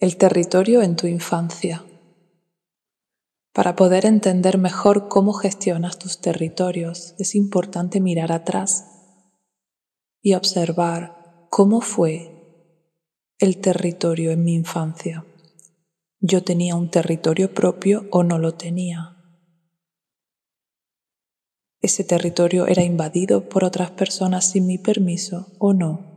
El territorio en tu infancia. Para poder entender mejor cómo gestionas tus territorios, es importante mirar atrás y observar cómo fue el territorio en mi infancia. ¿Yo tenía un territorio propio o no lo tenía? ¿Ese territorio era invadido por otras personas sin mi permiso o no?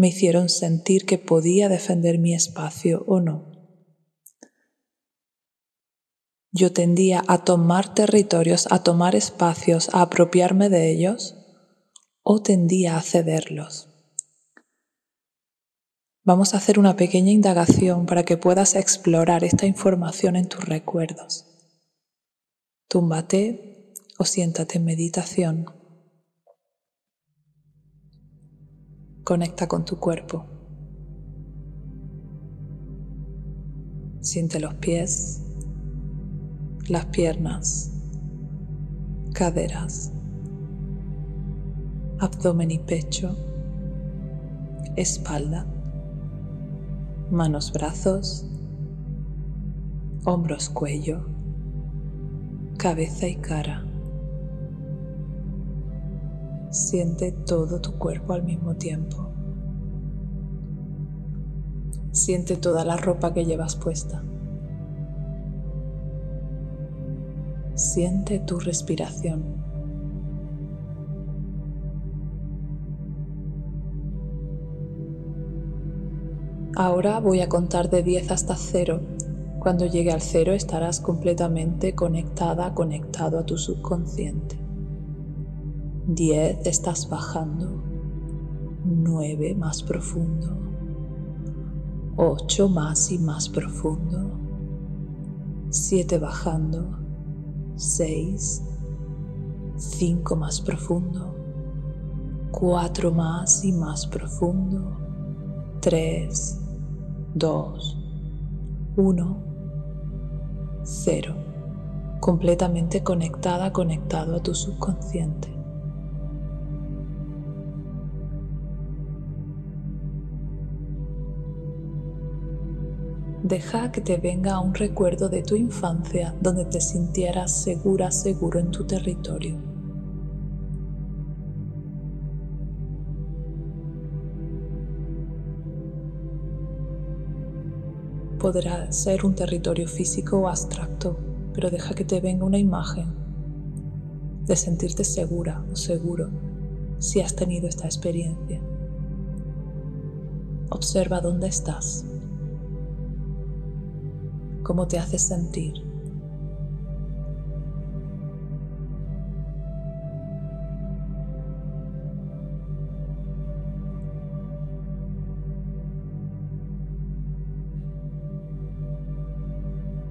Me hicieron sentir que podía defender mi espacio o no. Yo tendía a tomar territorios, a tomar espacios, a apropiarme de ellos o tendía a cederlos. Vamos a hacer una pequeña indagación para que puedas explorar esta información en tus recuerdos. Túmbate o siéntate en meditación. Conecta con tu cuerpo. Siente los pies, las piernas, caderas, abdomen y pecho, espalda, manos, brazos, hombros, cuello, cabeza y cara. Siente todo tu cuerpo al mismo tiempo. Siente toda la ropa que llevas puesta. Siente tu respiración. Ahora voy a contar de 10 hasta 0. Cuando llegue al 0 estarás completamente conectada, conectado a tu subconsciente. 10 estás bajando. 9 más profundo. 8 más y más profundo. 7 bajando. 6. 5 más profundo. 4 más y más profundo. 3. 2. 1. 0. Completamente conectada, conectado a tu subconsciente. Deja que te venga un recuerdo de tu infancia donde te sintieras segura, seguro en tu territorio. Podrá ser un territorio físico o abstracto, pero deja que te venga una imagen de sentirte segura o seguro si has tenido esta experiencia. Observa dónde estás cómo te haces sentir.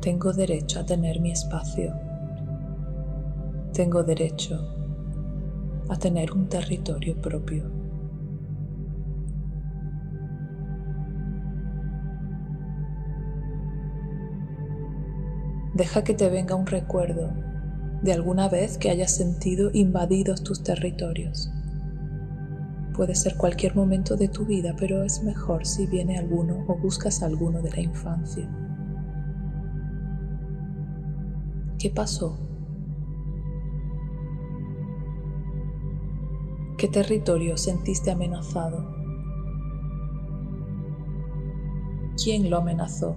Tengo derecho a tener mi espacio. Tengo derecho a tener un territorio propio. Deja que te venga un recuerdo de alguna vez que hayas sentido invadidos tus territorios. Puede ser cualquier momento de tu vida, pero es mejor si viene alguno o buscas alguno de la infancia. ¿Qué pasó? ¿Qué territorio sentiste amenazado? ¿Quién lo amenazó?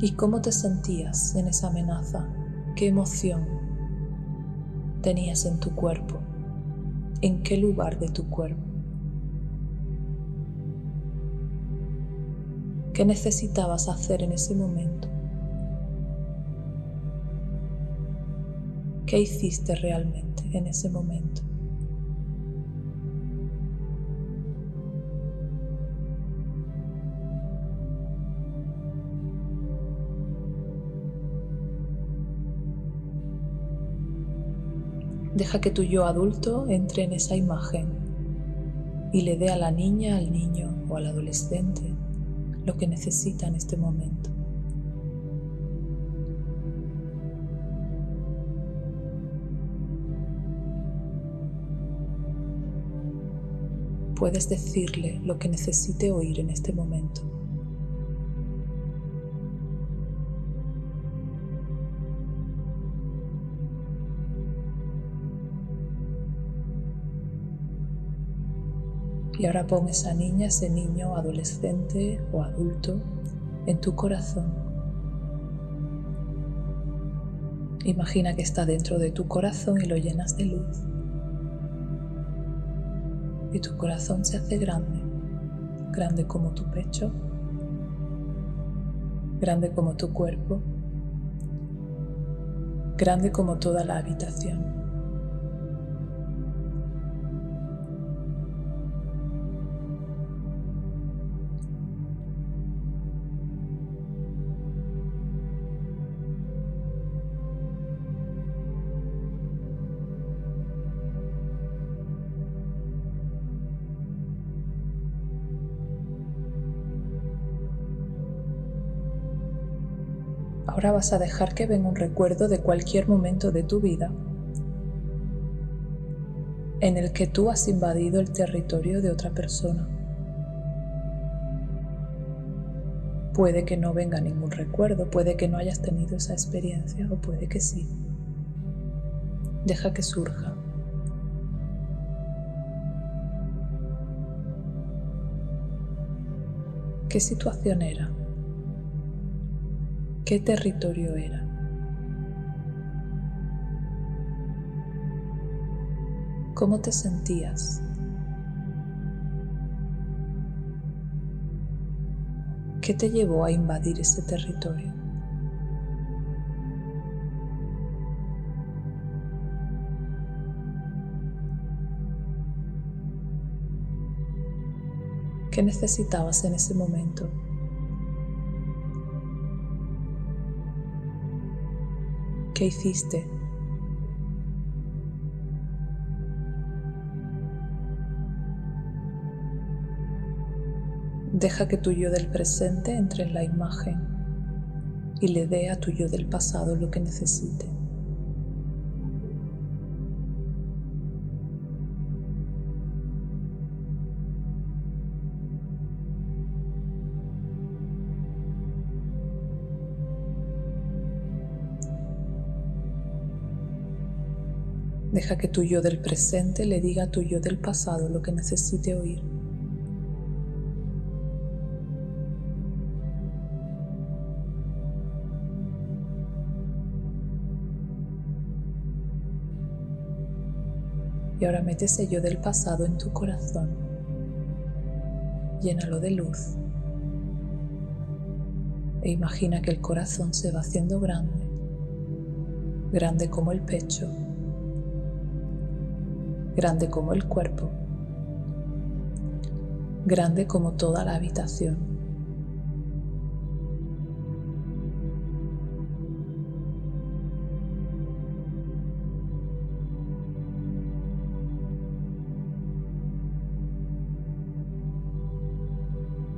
¿Y cómo te sentías en esa amenaza? ¿Qué emoción tenías en tu cuerpo? ¿En qué lugar de tu cuerpo? ¿Qué necesitabas hacer en ese momento? ¿Qué hiciste realmente en ese momento? Deja que tu yo adulto entre en esa imagen y le dé a la niña, al niño o al adolescente lo que necesita en este momento. Puedes decirle lo que necesite oír en este momento. Y ahora pon esa niña, ese niño, adolescente o adulto en tu corazón. Imagina que está dentro de tu corazón y lo llenas de luz. Y tu corazón se hace grande, grande como tu pecho, grande como tu cuerpo, grande como toda la habitación. Ahora vas a dejar que venga un recuerdo de cualquier momento de tu vida en el que tú has invadido el territorio de otra persona. Puede que no venga ningún recuerdo, puede que no hayas tenido esa experiencia o puede que sí. Deja que surja. ¿Qué situación era? Qué territorio era. ¿Cómo te sentías? ¿Qué te llevó a invadir ese territorio? ¿Qué necesitabas en ese momento? ¿Qué hiciste? Deja que tu yo del presente entre en la imagen y le dé a tu yo del pasado lo que necesite. Deja que tu yo del presente le diga a tu yo del pasado lo que necesite oír. Y ahora mete ese yo del pasado en tu corazón. Llénalo de luz. E imagina que el corazón se va haciendo grande, grande como el pecho grande como el cuerpo, grande como toda la habitación.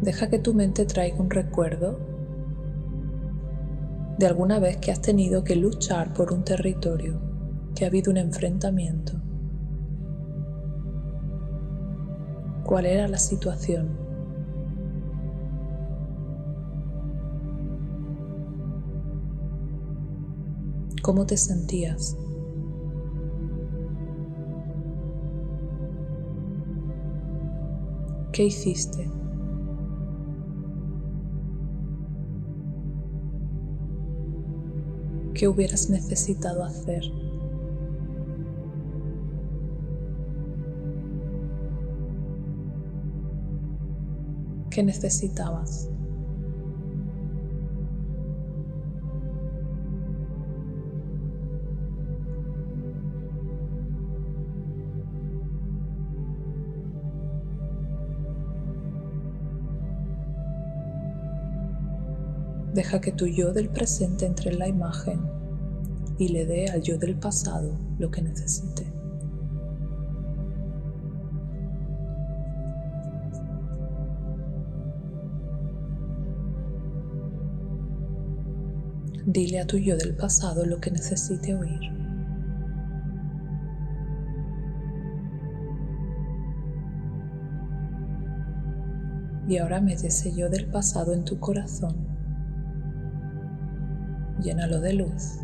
Deja que tu mente traiga un recuerdo de alguna vez que has tenido que luchar por un territorio, que ha habido un enfrentamiento. Cuál era la situación. ¿Cómo te sentías? ¿Qué hiciste? ¿Qué hubieras necesitado hacer? Necesitabas. Deja que tu yo del presente entre en la imagen y le dé al yo del pasado lo que necesite. Dile a tu yo del pasado lo que necesite oír. Y ahora mete ese yo del pasado en tu corazón. Llénalo de luz.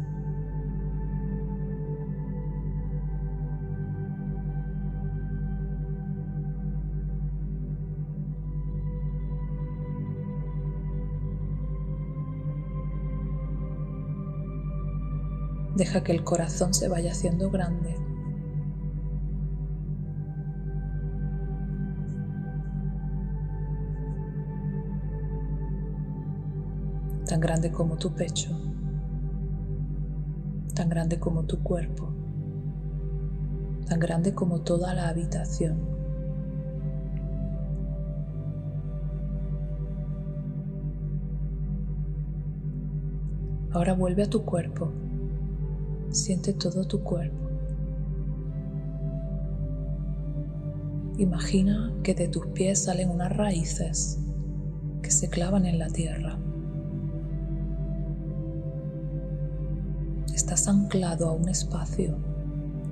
Deja que el corazón se vaya haciendo grande. Tan grande como tu pecho, tan grande como tu cuerpo, tan grande como toda la habitación. Ahora vuelve a tu cuerpo Siente todo tu cuerpo. Imagina que de tus pies salen unas raíces que se clavan en la tierra. Estás anclado a un espacio,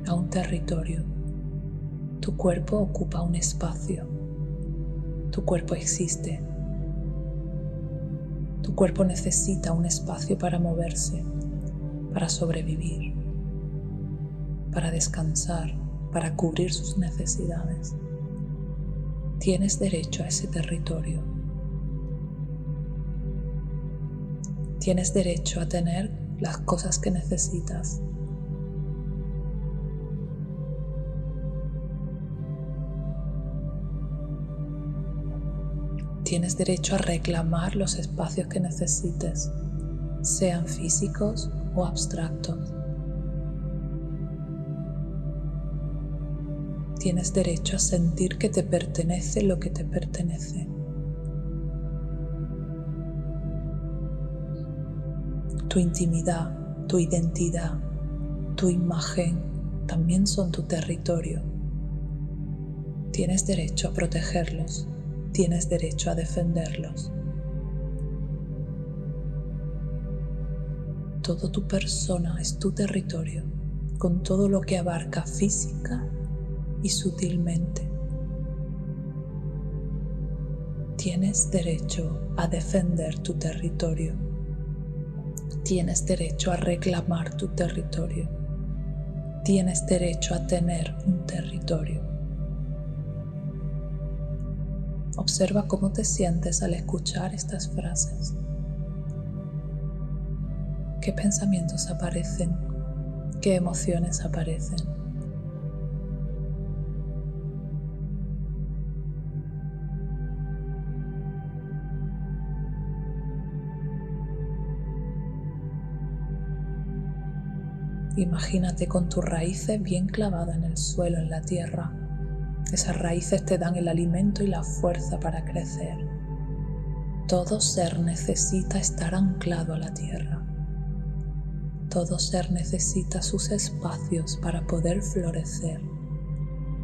a un territorio. Tu cuerpo ocupa un espacio. Tu cuerpo existe. Tu cuerpo necesita un espacio para moverse para sobrevivir, para descansar, para cubrir sus necesidades. Tienes derecho a ese territorio. Tienes derecho a tener las cosas que necesitas. Tienes derecho a reclamar los espacios que necesites, sean físicos o abstractos. Tienes derecho a sentir que te pertenece lo que te pertenece. Tu intimidad, tu identidad, tu imagen también son tu territorio. Tienes derecho a protegerlos, tienes derecho a defenderlos. Todo tu persona es tu territorio, con todo lo que abarca física y sutilmente. Tienes derecho a defender tu territorio. Tienes derecho a reclamar tu territorio. Tienes derecho a tener un territorio. Observa cómo te sientes al escuchar estas frases. ¿Qué pensamientos aparecen? ¿Qué emociones aparecen? Imagínate con tus raíces bien clavadas en el suelo, en la tierra. Esas raíces te dan el alimento y la fuerza para crecer. Todo ser necesita estar anclado a la tierra. Todo ser necesita sus espacios para poder florecer.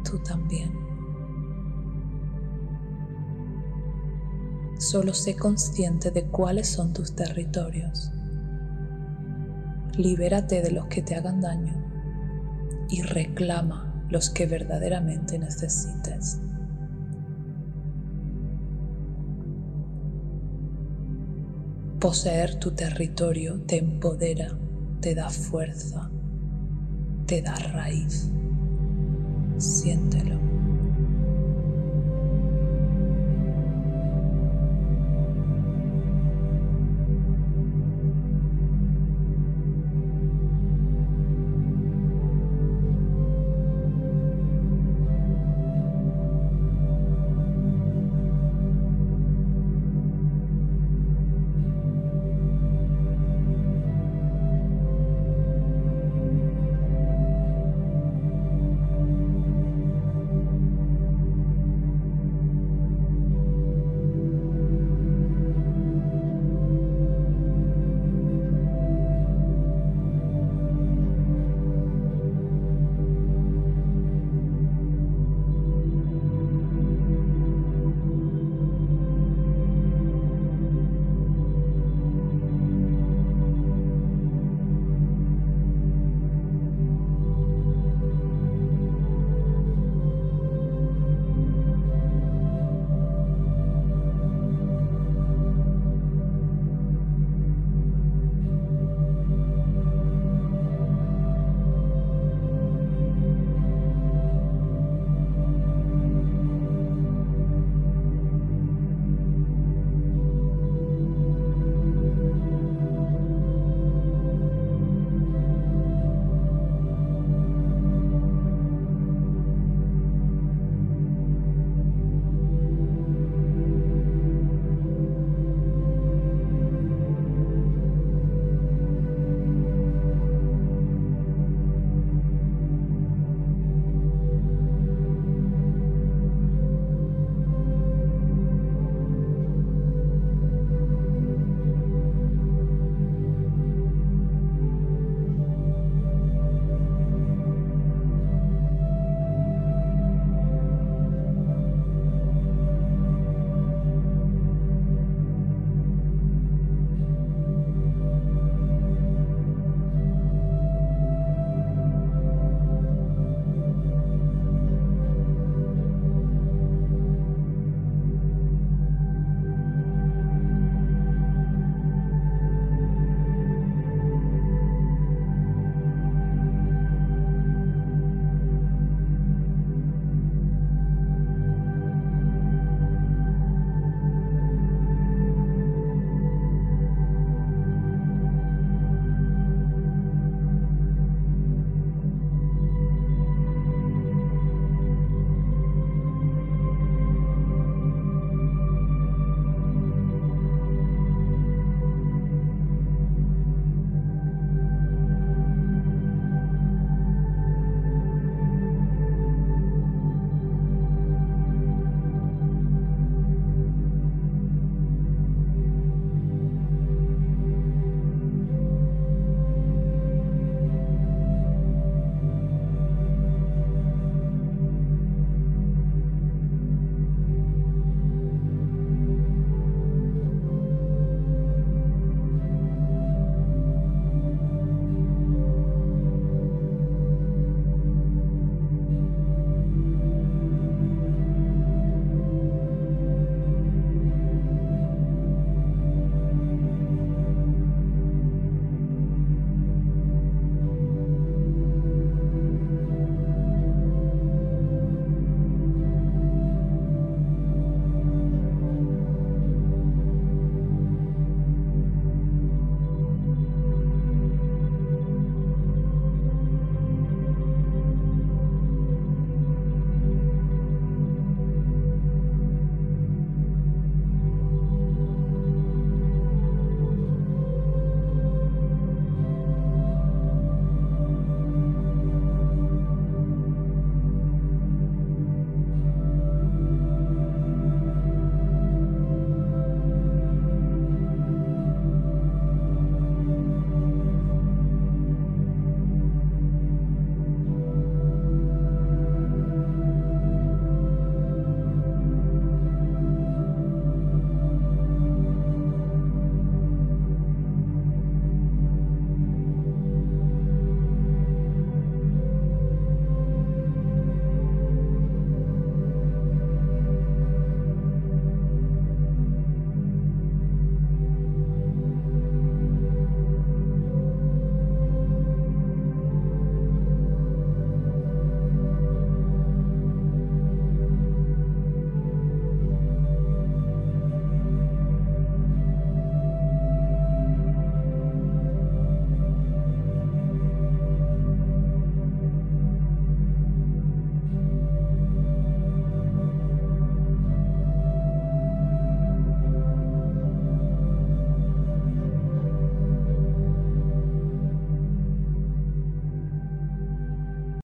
Tú también. Solo sé consciente de cuáles son tus territorios. Libérate de los que te hagan daño y reclama los que verdaderamente necesites. Poseer tu territorio te empodera te da fuerza, te da raíz. Siéntelo.